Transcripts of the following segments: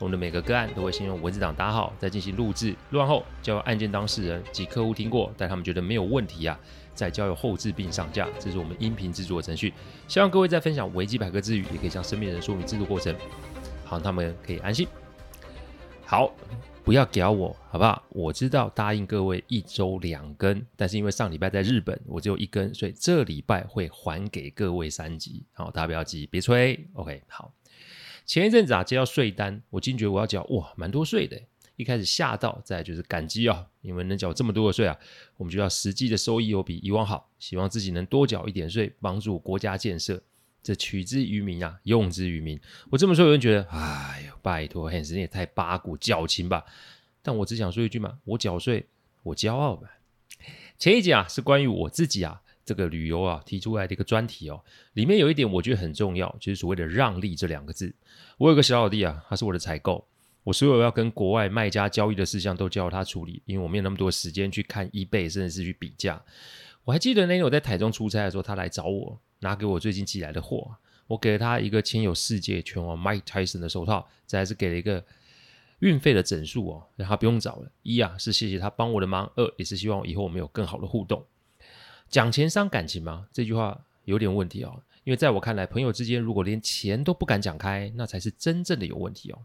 我们的每个个案都会先用文字档打好，再进行录制，录完后交由案件当事人及客户听过，但他们觉得没有问题啊，再交由后制并上架。这是我们音频制作的程序。希望各位在分享维基百科之余，也可以向身边人说明制作过程，好让他们可以安心。好，不要屌我，好不好？我知道答应各位一周两更，但是因为上礼拜在日本，我只有一更，所以这礼拜会还给各位三集。好，大家不要急，别催。OK，好。前一阵子啊，接到税单，我惊觉我要缴哇，蛮多税的。一开始吓到，再就是感激啊，因为能缴这么多的税啊，我们就要实际的收益有比以往好，希望自己能多缴一点税，帮助国家建设。这取之于民啊，用之于民。我这么说，有人觉得，哎呦，拜托，Hans 你也太八股矫情吧？但我只想说一句嘛，我缴税，我骄傲吧。前一集啊，是关于我自己啊。这个旅游啊提出来的一个专题哦，里面有一点我觉得很重要，就是所谓的让利这两个字。我有个小老弟啊，他是我的采购，我所有要跟国外卖家交易的事项都交他处理，因为我没有那么多时间去看 eBay，甚至是去比价。我还记得那天我在台中出差的时候，他来找我拿给我最近寄来的货，我给了他一个签有世界拳王 Mike Tyson 的手套，这还是给了一个运费的整数哦，让他不用找了。一啊是谢谢他帮我的忙，二也是希望以后我们有更好的互动。讲钱伤感情吗？这句话有点问题哦。因为在我看来，朋友之间如果连钱都不敢讲开，那才是真正的有问题哦。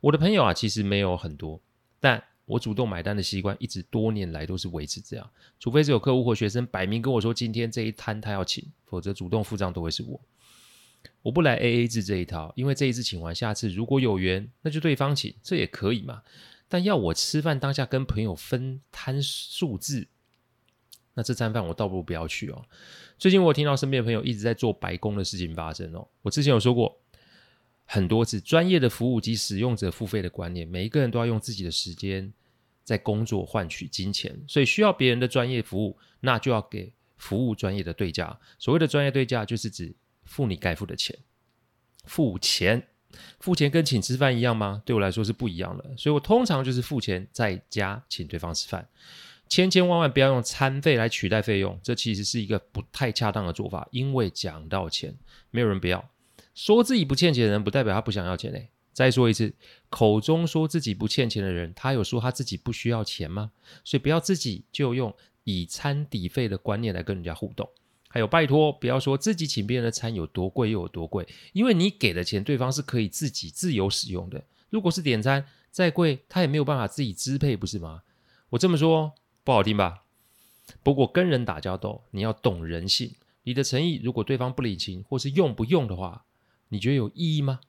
我的朋友啊，其实没有很多，但我主动买单的习惯一直多年来都是维持这样。除非是有客户或学生摆明跟我说今天这一摊他要请，否则主动付账都会是我。我不来 AA 制这一套，因为这一次请完，下次如果有缘，那就对方请，这也可以嘛。但要我吃饭当下跟朋友分摊数字。那这餐饭我倒不如不要去哦。最近我听到身边的朋友一直在做白宫的事情发生哦。我之前有说过很多次，专业的服务及使用者付费的观念，每一个人都要用自己的时间在工作换取金钱，所以需要别人的专业服务，那就要给服务专业的对价。所谓的专业对价，就是指付你该付的钱。付钱，付钱跟请吃饭一样吗？对我来说是不一样的，所以我通常就是付钱再加请对方吃饭。千千万万不要用餐费来取代费用，这其实是一个不太恰当的做法。因为讲到钱，没有人不要。说自己不欠钱的人，不代表他不想要钱嘞。再说一次，口中说自己不欠钱的人，他有说他自己不需要钱吗？所以不要自己就用以餐抵费的观念来跟人家互动。还有，拜托不要说自己请别人的餐有多贵又有多贵，因为你给的钱，对方是可以自己自由使用的。如果是点餐再贵，他也没有办法自己支配，不是吗？我这么说。不好听吧？不过跟人打交道，你要懂人性。你的诚意，如果对方不领情或是用不用的话，你觉得有意义吗？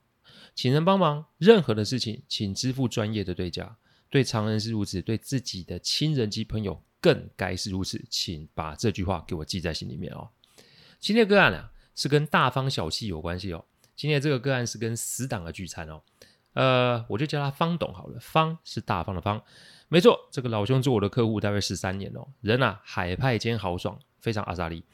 请人帮忙，任何的事情，请支付专业的对价。对常人是如此，对自己的亲人及朋友更该是如此。请把这句话给我记在心里面哦。今天的个案啊，是跟大方小气有关系哦。今天这个个案是跟死党的聚餐哦。呃，我就叫他方董好了。方是大方的方。没错，这个老兄做我的客户大概十三年哦，人啊海派兼豪爽，非常阿扎力。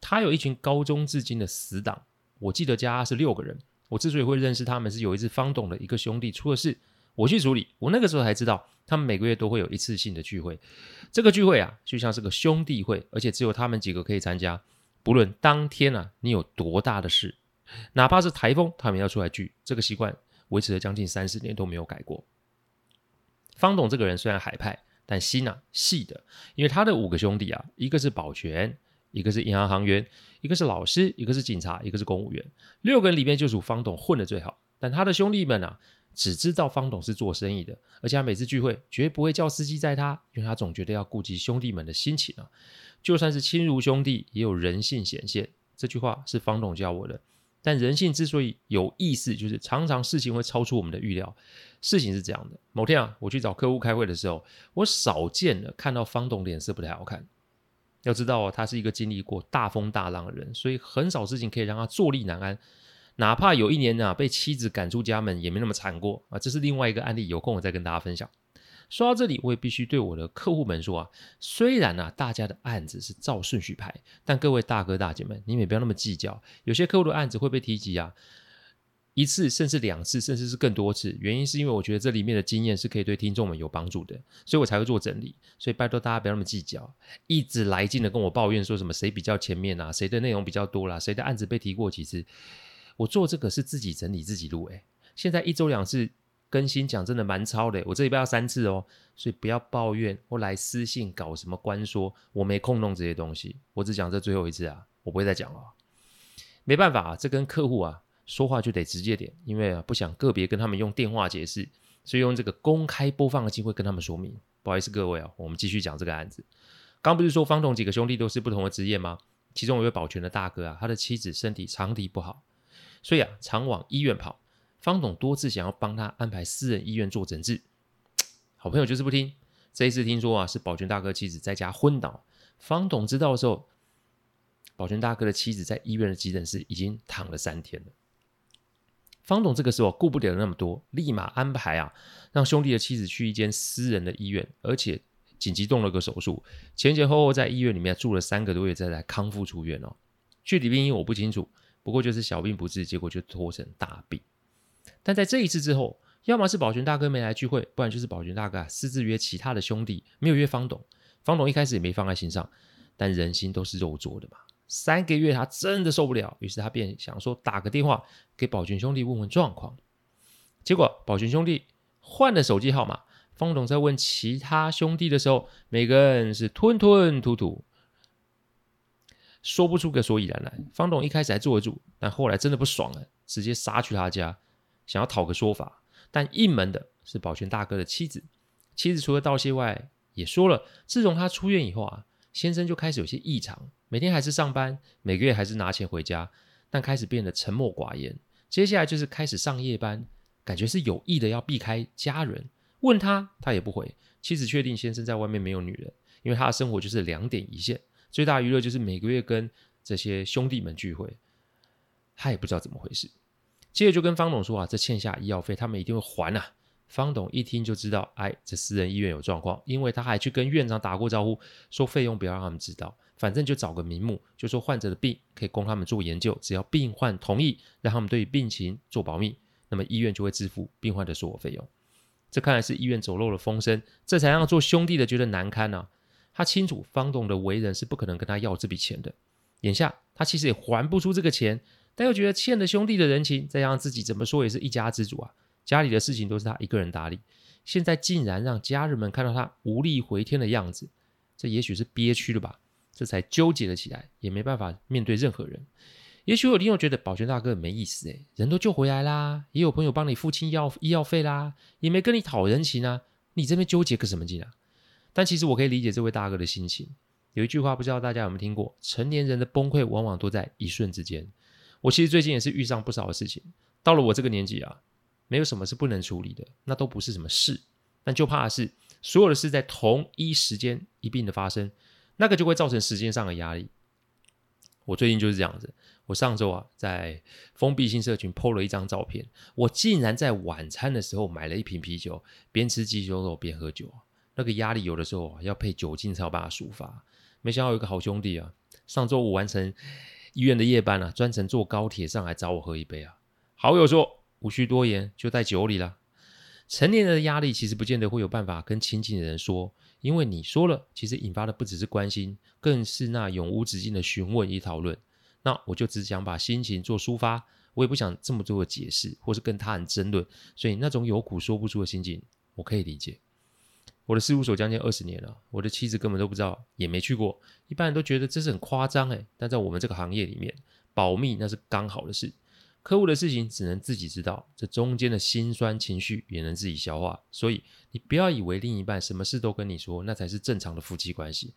他有一群高中至今的死党，我记得家是六个人。我之所以会认识他们，是有一次方董的一个兄弟出了事，我去处理。我那个时候才知道，他们每个月都会有一次性的聚会。这个聚会啊，就像是个兄弟会，而且只有他们几个可以参加。不论当天啊你有多大的事，哪怕是台风，他们要出来聚。这个习惯维持了将近三十年都没有改过。方董这个人虽然海派，但心啊细的，因为他的五个兄弟啊，一个是保全，一个是银行行员，一个是老师，一个是警察，一个是公务员，六个人里面就属方董混的最好。但他的兄弟们啊，只知道方董是做生意的，而且他每次聚会绝不会叫司机载他，因为他总觉得要顾及兄弟们的心情啊。就算是亲如兄弟，也有人性显现。这句话是方董教我的。但人性之所以有意思，就是常常事情会超出我们的预料。事情是这样的：某天啊，我去找客户开会的时候，我少见的看到方董脸色不太好看。要知道哦，他是一个经历过大风大浪的人，所以很少事情可以让他坐立难安。哪怕有一年啊被妻子赶出家门，也没那么惨过啊。这是另外一个案例，有空我再跟大家分享。说到这里，我也必须对我的客户们说啊，虽然啊大家的案子是照顺序排，但各位大哥大姐们，你们也不要那么计较。有些客户的案子会被提及啊，一次甚至两次，甚至是更多次。原因是因为我觉得这里面的经验是可以对听众们有帮助的，所以我才会做整理。所以拜托大家不要那么计较，一直来劲的跟我抱怨说什么谁比较前面啊，谁的内容比较多啦，谁的案子被提过几次。我做这个是自己整理自己录，诶，现在一周两次。更新讲真的蛮超的，我这礼拜要三次哦，所以不要抱怨或来私信搞什么关说，我没空弄这些东西，我只讲这最后一次啊，我不会再讲了。没办法啊，这跟客户啊说话就得直接点，因为啊不想个别跟他们用电话解释，所以用这个公开播放的机会跟他们说明。不好意思各位啊，我们继续讲这个案子。刚不是说方董几个兄弟都是不同的职业吗？其中有一位保全的大哥啊，他的妻子身体长期不好，所以啊常往医院跑。方董多次想要帮他安排私人医院做诊治，好朋友就是不听。这一次听说啊，是保全大哥妻子在家昏倒，方董知道的时候，保全大哥的妻子在医院的急诊室已经躺了三天了。方董这个时候顾不了那么多，立马安排啊，让兄弟的妻子去一间私人的医院，而且紧急动了个手术，前前后后在医院里面住了三个多月，再来康复出院哦。具体病因我不清楚，不过就是小病不治，结果就拖成大病。但在这一次之后，要么是宝泉大哥没来聚会，不然就是宝泉大哥啊私自约其他的兄弟，没有约方董。方董一开始也没放在心上，但人心都是肉做的嘛。三个月他真的受不了，于是他便想说打个电话给宝泉兄弟问问状况。结果宝泉兄弟换了手机号码，方董在问其他兄弟的时候，每个人是吞吞吐吐，说不出个所以然来。方董一开始还坐得住，但后来真的不爽了，直接杀去他家。想要讨个说法，但应门的是保全大哥的妻子。妻子除了道谢外，也说了，自从他出院以后啊，先生就开始有些异常，每天还是上班，每个月还是拿钱回家，但开始变得沉默寡言。接下来就是开始上夜班，感觉是有意的要避开家人。问他，他也不回。妻子确定先生在外面没有女人，因为他的生活就是两点一线，最大娱乐就是每个月跟这些兄弟们聚会。他也不知道怎么回事。接着就跟方董说啊，这欠下医药费，他们一定会还啊。方董一听就知道，哎，这私人医院有状况，因为他还去跟院长打过招呼，说费用不要让他们知道，反正就找个名目，就说患者的病可以供他们做研究，只要病患同意，让他们对病情做保密，那么医院就会支付病患的所有费用。这看来是医院走漏了风声，这才让做兄弟的觉得难堪啊。他清楚方董的为人是不可能跟他要这笔钱的，眼下他其实也还不出这个钱。但又觉得欠了兄弟的人情，再让自己怎么说也是一家之主啊，家里的事情都是他一个人打理，现在竟然让家人们看到他无力回天的样子，这也许是憋屈了吧？这才纠结了起来，也没办法面对任何人。也许有听友觉得保全大哥没意思诶，人都救回来啦，也有朋友帮你付清药医药费啦，也没跟你讨人情啊，你这边纠结个什么劲啊？但其实我可以理解这位大哥的心情。有一句话不知道大家有没有听过，成年人的崩溃往往都在一瞬之间。我其实最近也是遇上不少的事情，到了我这个年纪啊，没有什么是不能处理的，那都不是什么事，但就怕是所有的事在同一时间一并的发生，那个就会造成时间上的压力。我最近就是这样子，我上周啊在封闭性社群 PO 了一张照片，我竟然在晚餐的时候买了一瓶啤酒，边吃鸡胸肉边喝酒，那个压力有的时候啊要配酒精才有办法抒发。没想到有一个好兄弟啊，上周五完成。医院的夜班啊，专程坐高铁上来找我喝一杯啊。好友说无需多言，就在酒里了。成年人的压力其实不见得会有办法跟亲近的人说，因为你说了，其实引发的不只是关心，更是那永无止境的询问与讨论。那我就只想把心情做抒发，我也不想这么多的解释，或是跟他人争论。所以那种有苦说不出的心情，我可以理解。我的事务所将近二十年了，我的妻子根本都不知道，也没去过。一般人都觉得这是很夸张诶，但在我们这个行业里面，保密那是刚好的事。客户的事情只能自己知道，这中间的辛酸情绪也能自己消化。所以你不要以为另一半什么事都跟你说，那才是正常的夫妻关系。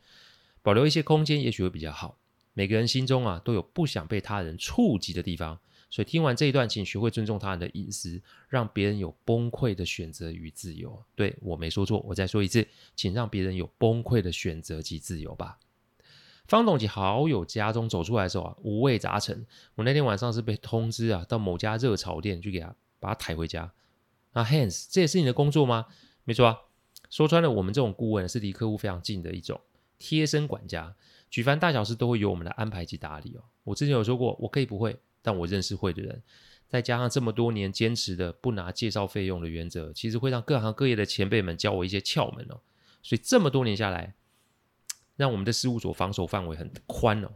保留一些空间，也许会比较好。每个人心中啊，都有不想被他人触及的地方。所以听完这一段，请学会尊重他人的隐私，让别人有崩溃的选择与自由。对，我没说错，我再说一次，请让别人有崩溃的选择及自由吧。方董及好友家中走出来的时候啊，五味杂陈。我那天晚上是被通知啊，到某家热炒店去给他把他抬回家。那 Hans，这也是你的工作吗？没错啊。说穿了，我们这种顾问是离客户非常近的一种贴身管家，举凡大小事都会由我们来安排及打理哦。我之前有说过，我可以不会，但我认识会的人，再加上这么多年坚持的不拿介绍费用的原则，其实会让各行各业的前辈们教我一些窍门哦。所以这么多年下来，让我们的事务所防守范围很宽哦。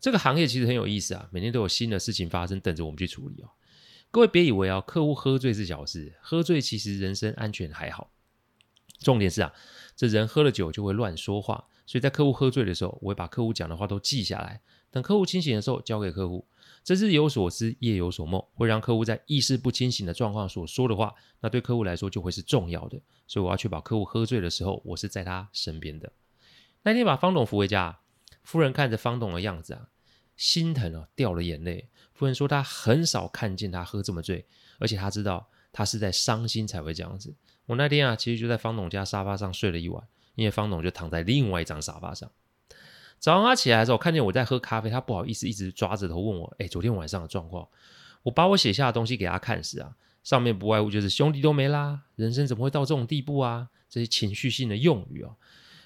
这个行业其实很有意思啊，每天都有新的事情发生，等着我们去处理哦。各位别以为啊，客户喝醉是小事，喝醉其实人身安全还好。重点是啊，这人喝了酒就会乱说话，所以在客户喝醉的时候，我会把客户讲的话都记下来，等客户清醒的时候交给客户。这日有所思，夜有所梦，会让客户在意识不清醒的状况所说的话，那对客户来说就会是重要的。所以我要确保客户喝醉的时候，我是在他身边的。那天把方董扶回家，夫人看着方董的样子啊。心疼啊，掉了眼泪。夫人说：“她很少看见他喝这么醉，而且她知道他是在伤心才会这样子。”我那天啊，其实就在方董家沙发上睡了一晚，因为方董就躺在另外一张沙发上。早上他起来的时候，看见我在喝咖啡，他不好意思，一直抓着头问我：“哎，昨天晚上的状况？”我把我写下的东西给他看时啊，上面不外乎就是兄弟都没啦，人生怎么会到这种地步啊？这些情绪性的用语啊。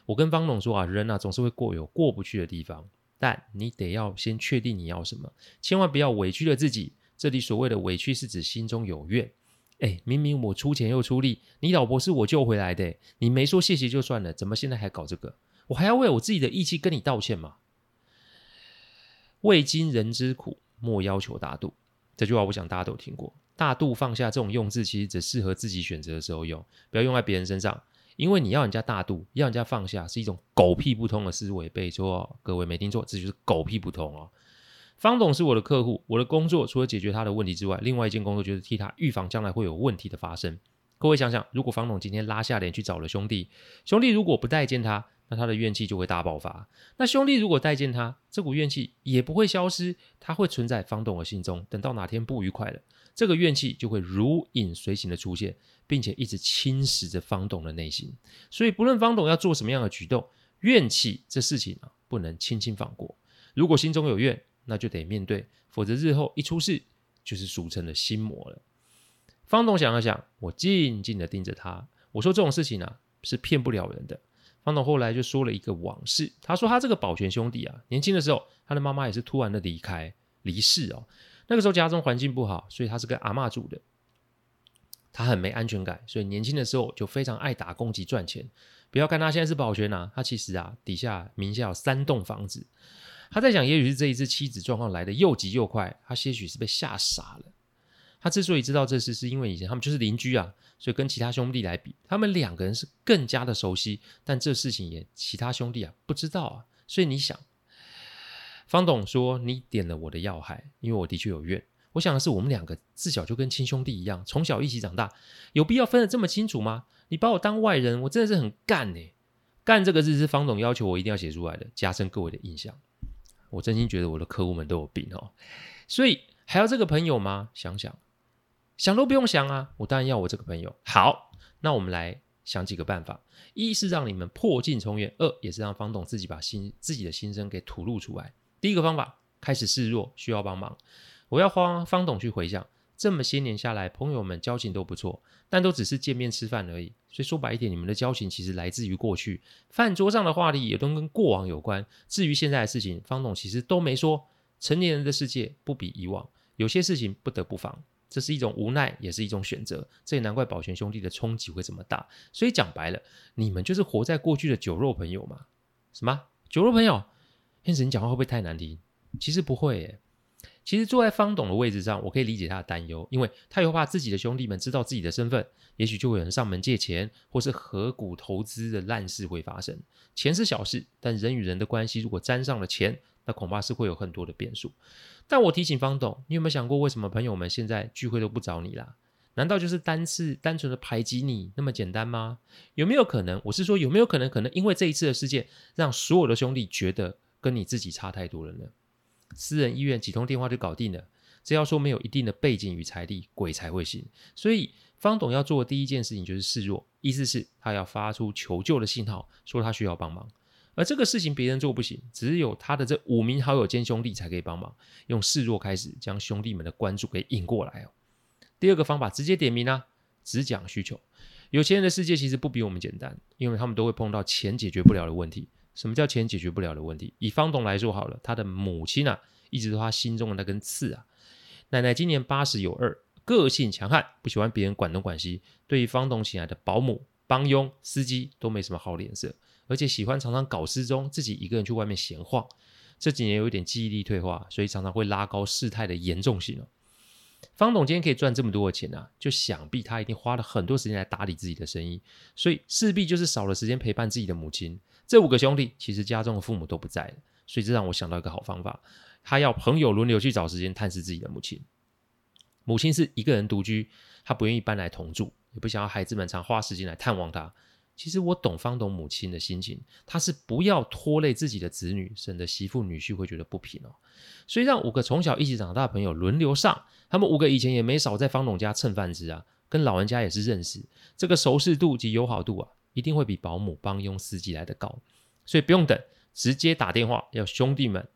我跟方董说啊，人啊总是会过有过不去的地方。但你得要先确定你要什么，千万不要委屈了自己。这里所谓的委屈是指心中有怨。哎，明明我出钱又出力，你老婆是我救回来的，你没说谢谢就算了，怎么现在还搞这个？我还要为我自己的义气跟你道歉吗？未经人之苦，莫要求大度。这句话我想大家都听过。大度放下这种用字，其实只适合自己选择的时候用，不要用在别人身上。因为你要人家大度，要人家放下，是一种狗屁不通的思维。没错，各位没听错，这就是狗屁不通哦。方董是我的客户，我的工作除了解决他的问题之外，另外一件工作就是替他预防将来会有问题的发生。各位想想，如果方董今天拉下脸去找了兄弟，兄弟如果不待见他，那他的怨气就会大爆发。那兄弟如果待见他，这股怨气也不会消失，他会存在方董的心中。等到哪天不愉快了，这个怨气就会如影随形的出现。并且一直侵蚀着方董的内心，所以不论方董要做什么样的举动，怨气这事情啊，不能轻轻放过。如果心中有怨，那就得面对，否则日后一出事，就是俗称的心魔了。方董想了想，我静静的盯着他，我说这种事情啊，是骗不了人的。方董后来就说了一个往事，他说他这个保全兄弟啊，年轻的时候，他的妈妈也是突然的离开离世哦，那个时候家中环境不好，所以他是跟阿嬷住的。他很没安全感，所以年轻的时候就非常爱打工及赚钱。不要看他现在是保全啊，他其实啊底下名下有三栋房子。他在想，也许是这一次妻子状况来得又急又快，他些许是被吓傻了。他之所以知道这事，是因为以前他们就是邻居啊，所以跟其他兄弟来比，他们两个人是更加的熟悉。但这事情也其他兄弟啊不知道啊，所以你想，方董说你点了我的要害，因为我的确有怨。我想的是，我们两个自小就跟亲兄弟一样，从小一起长大，有必要分得这么清楚吗？你把我当外人，我真的是很干呢。干这个字是方董要求我一定要写出来的，加深各位的印象。我真心觉得我的客户们都有病哦，所以还要这个朋友吗？想想，想都不用想啊，我当然要我这个朋友。好，那我们来想几个办法：一是让你们破镜重圆；二也是让方董自己把心自己的心声给吐露出来。第一个方法，开始示弱，需要帮忙。我要花方董去回想，这么些年下来，朋友们交情都不错，但都只是见面吃饭而已。所以说白一点，你们的交情其实来自于过去，饭桌上的话题也都跟过往有关。至于现在的事情，方董其实都没说。成年人的世界不比以往，有些事情不得不防，这是一种无奈，也是一种选择。这也难怪保全兄弟的冲击会这么大。所以讲白了，你们就是活在过去的酒肉朋友嘛？什么酒肉朋友？天使，你讲话会不会太难听？其实不会耶。其实坐在方董的位置上，我可以理解他的担忧，因为他又怕自己的兄弟们知道自己的身份，也许就会有人上门借钱，或是合股投资的烂事会发生。钱是小事，但人与人的关系如果沾上了钱，那恐怕是会有很多的变数。但我提醒方董，你有没有想过，为什么朋友们现在聚会都不找你啦？难道就是单次单纯的排挤你那么简单吗？有没有可能？我是说，有没有可能？可能因为这一次的事件，让所有的兄弟觉得跟你自己差太多了呢？私人医院几通电话就搞定了，只要说没有一定的背景与财力，鬼才会信。所以方董要做的第一件事情就是示弱，意思是他要发出求救的信号，说他需要帮忙。而这个事情别人做不行，只有他的这五名好友兼兄弟才可以帮忙。用示弱开始将兄弟们的关注给引过来哦。第二个方法直接点名啊，只讲需求。有钱人的世界其实不比我们简单，因为他们都会碰到钱解决不了的问题。什么叫钱解决不了的问题？以方董来说好了，他的母亲啊，一直都他心中的那根刺啊。奶奶今年八十有二，个性强悍，不喜欢别人管东管西，对于方董请来的保姆、帮佣、司机都没什么好脸色，而且喜欢常常搞失踪，自己一个人去外面闲晃。这几年有点记忆力退化，所以常常会拉高事态的严重性哦。方董今天可以赚这么多的钱啊，就想必他一定花了很多时间来打理自己的生意，所以势必就是少了时间陪伴自己的母亲。这五个兄弟其实家中的父母都不在了，所以这让我想到一个好方法，他要朋友轮流去找时间探视自己的母亲。母亲是一个人独居，他不愿意搬来同住，也不想要孩子们常花时间来探望他。其实我懂方董母亲的心情，她是不要拖累自己的子女，省得媳妇女婿会觉得不平哦。所以让五个从小一起长大的朋友轮流上，他们五个以前也没少在方董家蹭饭吃啊，跟老人家也是认识，这个熟识度及友好度啊，一定会比保姆、帮佣、司机来得高。所以不用等，直接打电话要兄弟们，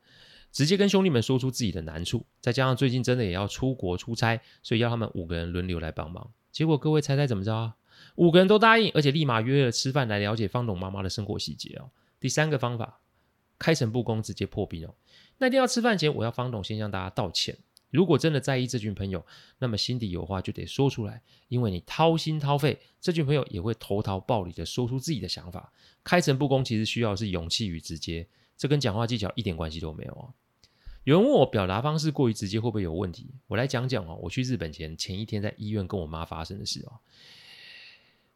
直接跟兄弟们说出自己的难处，再加上最近真的也要出国出差，所以要他们五个人轮流来帮忙。结果各位猜猜怎么着啊？五个人都答应，而且立马约了吃饭来了解方董妈妈的生活细节哦。第三个方法，开诚布公，直接破冰哦。那一定要吃饭前，我要方董先向大家道歉。如果真的在意这群朋友，那么心底有话就得说出来，因为你掏心掏肺，这群朋友也会投桃报李的说出自己的想法。开诚布公其实需要的是勇气与直接，这跟讲话技巧一点关系都没有哦。有人问我表达方式过于直接会不会有问题？我来讲讲哦。我去日本前前一天在医院跟我妈发生的事哦。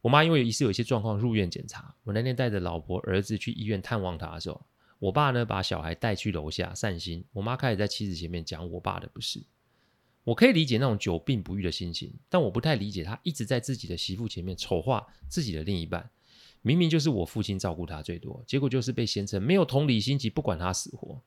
我妈因为疑似有一些状况入院检查，我那天带着老婆儿子去医院探望她的时候，我爸呢把小孩带去楼下散心，我妈开始在妻子前面讲我爸的不是。我可以理解那种久病不愈的心情，但我不太理解他一直在自己的媳妇前面丑化自己的另一半。明明就是我父亲照顾她最多，结果就是被嫌成没有同理心及不管她死活。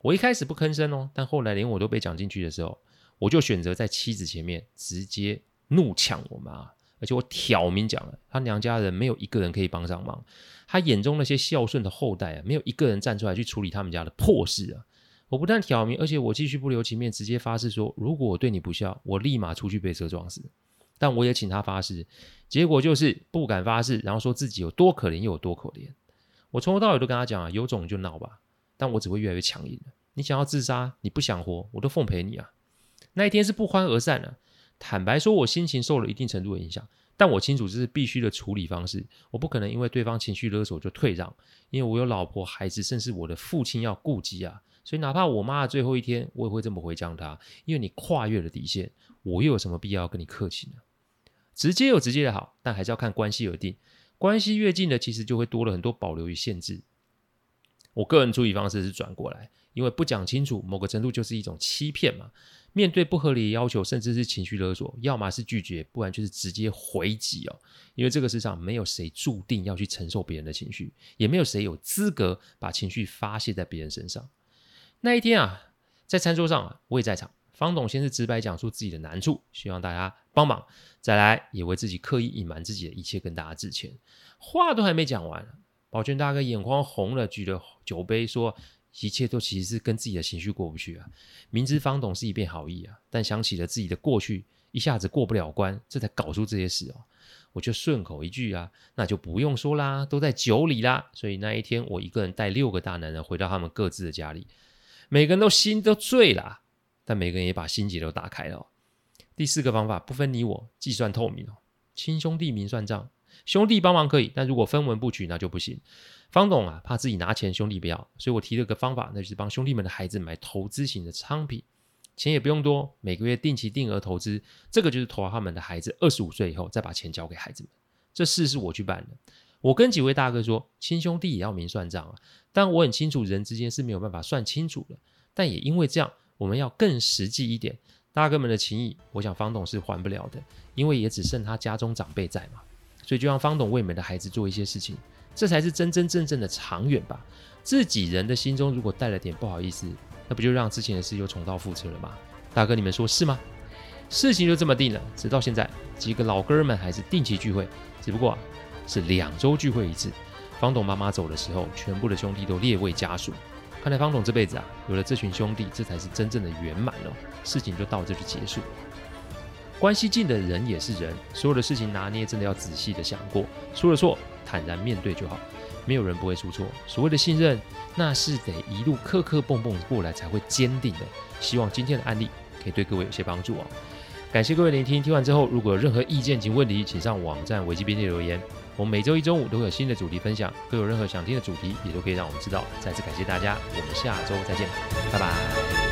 我一开始不吭声哦，但后来连我都被讲进去的时候，我就选择在妻子前面直接怒呛我妈，而且我挑明讲了，她娘家人没有一个人可以帮上忙，她眼中那些孝顺的后代啊，没有一个人站出来去处理他们家的破事啊！我不但挑明，而且我继续不留情面，直接发誓说，如果我对你不孝，我立马出去被车撞死。但我也请她发誓，结果就是不敢发誓，然后说自己有多可怜又有多可怜。我从头到尾都跟她讲啊，有种就闹吧。但我只会越来越强硬。你想要自杀，你不想活，我都奉陪你啊！那一天是不欢而散了。坦白说，我心情受了一定程度的影响，但我清楚这是必须的处理方式。我不可能因为对方情绪勒索就退让，因为我有老婆、孩子，甚至我的父亲要顾及啊！所以，哪怕我妈的最后一天，我也会这么回呛她。因为你跨越了底线，我又有什么必要跟你客气呢？直接有直接的好，但还是要看关系而定。关系越近的，其实就会多了很多保留与限制。我个人处理方式是转过来，因为不讲清楚，某个程度就是一种欺骗嘛。面对不合理的要求，甚至是情绪勒索，要么是拒绝，不然就是直接回击哦。因为这个世上没有谁注定要去承受别人的情绪，也没有谁有资格把情绪发泄在别人身上。那一天啊，在餐桌上啊，我也在场。方董先是直白讲述自己的难处，希望大家帮忙，再来也为自己刻意隐瞒自己的一切跟大家致歉。话都还没讲完。宝泉大哥眼眶红了，举着酒杯说：“一切都其实是跟自己的情绪过不去啊！明知方董是一片好意啊，但想起了自己的过去，一下子过不了关，这才搞出这些事哦。我就顺口一句啊，那就不用说啦，都在酒里啦。所以那一天，我一个人带六个大男人回到他们各自的家里，每个人都心都醉了，但每个人也把心结都打开了。第四个方法，不分你我，计算透明哦，亲兄弟明算账。”兄弟帮忙可以，但如果分文不取，那就不行。方董啊，怕自己拿钱，兄弟不要，所以我提了个方法，那就是帮兄弟们的孩子买投资型的商品，钱也不用多，每个月定期定额投资，这个就是投到他们的孩子二十五岁以后，再把钱交给孩子们。这事是我去办的。我跟几位大哥说，亲兄弟也要明算账啊。但我很清楚，人之间是没有办法算清楚的。但也因为这样，我们要更实际一点。大哥们的情谊，我想方董是还不了的，因为也只剩他家中长辈在嘛。所以就让方董为你们的孩子做一些事情，这才是真真正正的长远吧。自己人的心中如果带了点不好意思，那不就让之前的事又重蹈覆辙了吗？大哥，你们说是吗？事情就这么定了。直到现在，几个老哥们还是定期聚会，只不过啊，是两周聚会一次。方董妈妈走的时候，全部的兄弟都列位家属。看来方董这辈子啊，有了这群兄弟，这才是真正的圆满了。事情就到这就结束。关系近的人也是人，所有的事情拿捏真的要仔细的想过，出了错坦然面对就好，没有人不会出错。所谓的信任，那是得一路磕磕碰碰过来才会坚定的。希望今天的案例可以对各位有些帮助哦。感谢各位聆听，听完之后如果有任何意见及问题，请上网站维基编辑留言。我们每周一中午都会有新的主题分享，各有任何想听的主题，也都可以让我们知道。再次感谢大家，我们下周再见，拜拜。